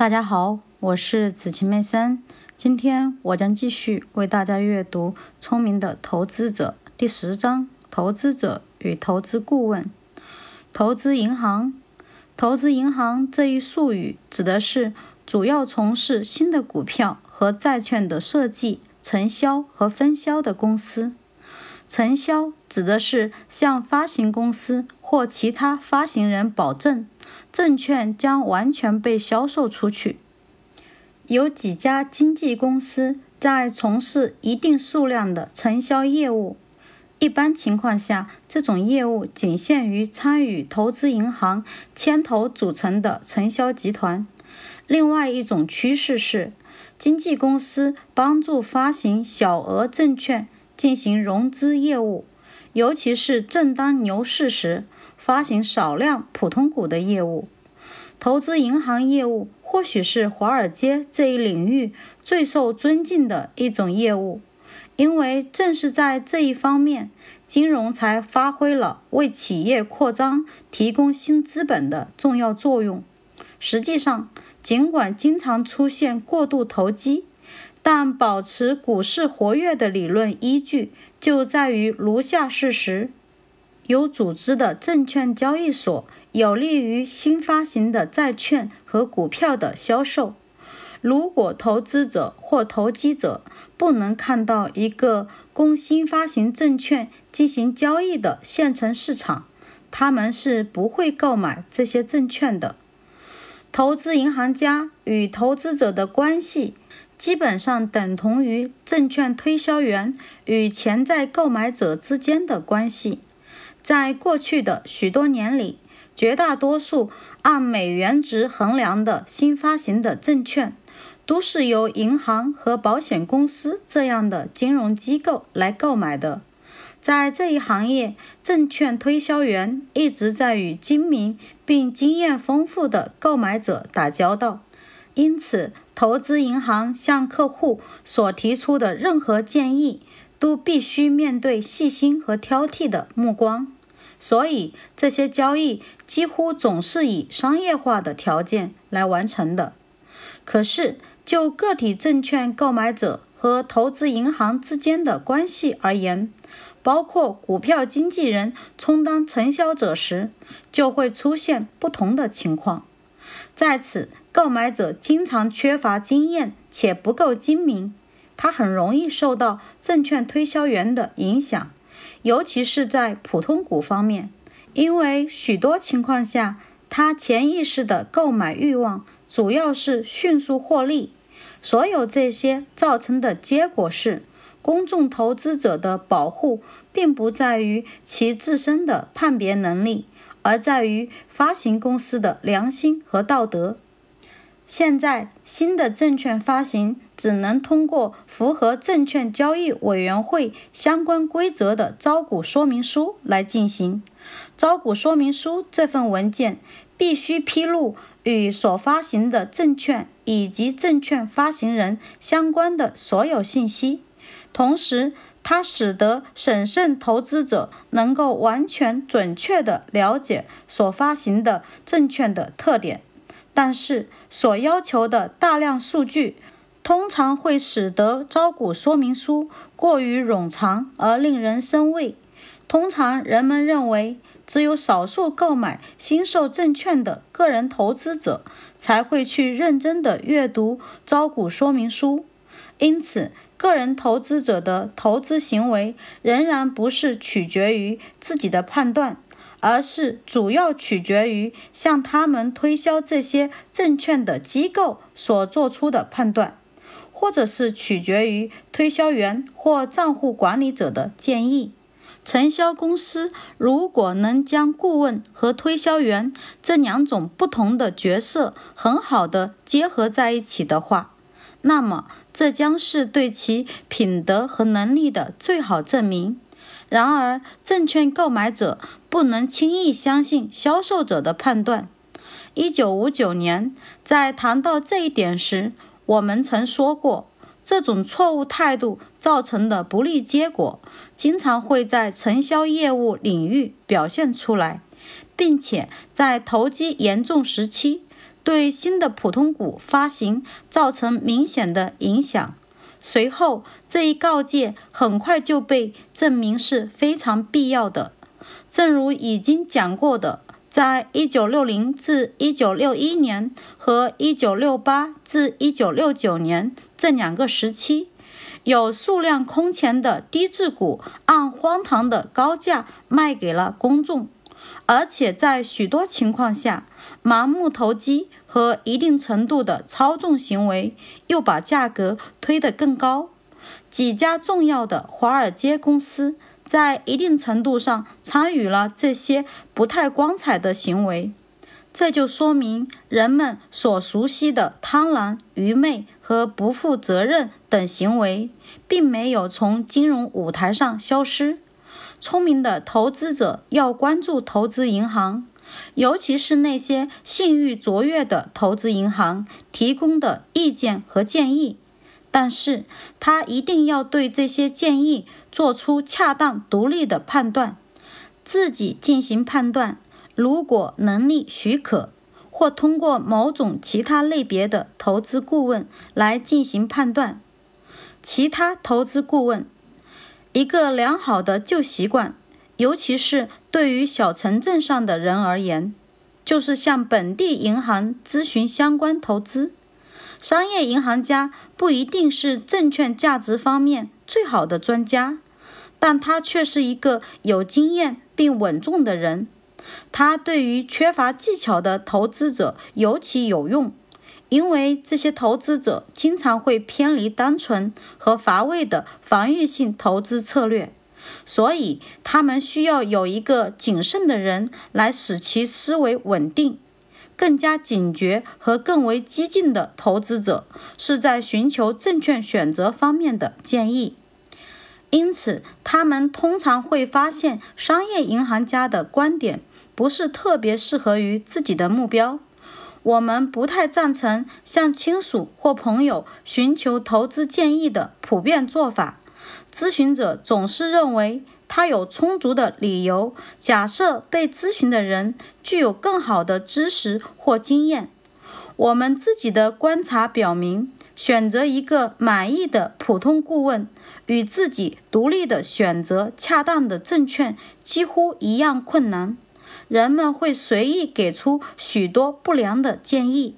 大家好，我是紫晴妹森。今天我将继续为大家阅读《聪明的投资者》第十章：投资者与投资顾问。投资银行，投资银行这一术语指的是主要从事新的股票和债券的设计、承销和分销的公司。承销指的是向发行公司或其他发行人保证。证券将完全被销售出去。有几家经纪公司在从事一定数量的承销业务。一般情况下，这种业务仅限于参与投资银行牵头组成的承销集团。另外一种趋势是，经纪公司帮助发行小额证券进行融资业务，尤其是正当牛市时。发行少量普通股的业务，投资银行业务或许是华尔街这一领域最受尊敬的一种业务，因为正是在这一方面，金融才发挥了为企业扩张提供新资本的重要作用。实际上，尽管经常出现过度投机，但保持股市活跃的理论依据就在于如下事实。有组织的证券交易所有利于新发行的债券和股票的销售。如果投资者或投机者不能看到一个供新发行证券进行交易的现成市场，他们是不会购买这些证券的。投资银行家与投资者的关系基本上等同于证券推销员与潜在购买者之间的关系。在过去的许多年里，绝大多数按美元值衡量的新发行的证券，都是由银行和保险公司这样的金融机构来购买的。在这一行业，证券推销员一直在与精明并经验丰富的购买者打交道，因此，投资银行向客户所提出的任何建议。都必须面对细心和挑剔的目光，所以这些交易几乎总是以商业化的条件来完成的。可是，就个体证券购买者和投资银行之间的关系而言，包括股票经纪人充当承销者时，就会出现不同的情况。在此，购买者经常缺乏经验且不够精明。他很容易受到证券推销员的影响，尤其是在普通股方面，因为许多情况下，他潜意识的购买欲望主要是迅速获利。所有这些造成的结果是，公众投资者的保护并不在于其自身的判别能力，而在于发行公司的良心和道德。现在，新的证券发行只能通过符合证券交易委员会相关规则的招股说明书来进行。招股说明书这份文件必须披露与所发行的证券以及证券发行人相关的所有信息，同时，它使得审慎投资者能够完全准确地了解所发行的证券的特点。但是，所要求的大量数据通常会使得招股说明书过于冗长而令人生畏。通常，人们认为只有少数购买新售证券的个人投资者才会去认真地阅读招股说明书。因此，个人投资者的投资行为仍然不是取决于自己的判断。而是主要取决于向他们推销这些证券的机构所做出的判断，或者是取决于推销员或账户管理者的建议。承销公司如果能将顾问和推销员这两种不同的角色很好的结合在一起的话，那么这将是对其品德和能力的最好证明。然而，证券购买者不能轻易相信销售者的判断。一九五九年，在谈到这一点时，我们曾说过，这种错误态度造成的不利结果，经常会在承销业务领域表现出来，并且在投机严重时期，对新的普通股发行造成明显的影响。随后，这一告诫很快就被证明是非常必要的。正如已经讲过的，在1960至1961年和1968至1969年这两个时期，有数量空前的低质股按荒唐的高价卖给了公众，而且在许多情况下，盲目投机。和一定程度的操纵行为，又把价格推得更高。几家重要的华尔街公司在一定程度上参与了这些不太光彩的行为，这就说明人们所熟悉的贪婪、愚昧和不负责任等行为，并没有从金融舞台上消失。聪明的投资者要关注投资银行。尤其是那些信誉卓越的投资银行提供的意见和建议，但是他一定要对这些建议做出恰当独立的判断，自己进行判断。如果能力许可，或通过某种其他类别的投资顾问来进行判断。其他投资顾问，一个良好的旧习惯。尤其是对于小城镇上的人而言，就是向本地银行咨询相关投资。商业银行家不一定是证券价值方面最好的专家，但他却是一个有经验并稳重的人。他对于缺乏技巧的投资者尤其有用，因为这些投资者经常会偏离单纯和乏味的防御性投资策略。所以，他们需要有一个谨慎的人来使其思维稳定。更加警觉和更为激进的投资者是在寻求证券选择方面的建议。因此，他们通常会发现商业银行家的观点不是特别适合于自己的目标。我们不太赞成向亲属或朋友寻求投资建议的普遍做法。咨询者总是认为他有充足的理由假设被咨询的人具有更好的知识或经验。我们自己的观察表明，选择一个满意的普通顾问与自己独立的选择恰当的证券几乎一样困难。人们会随意给出许多不良的建议。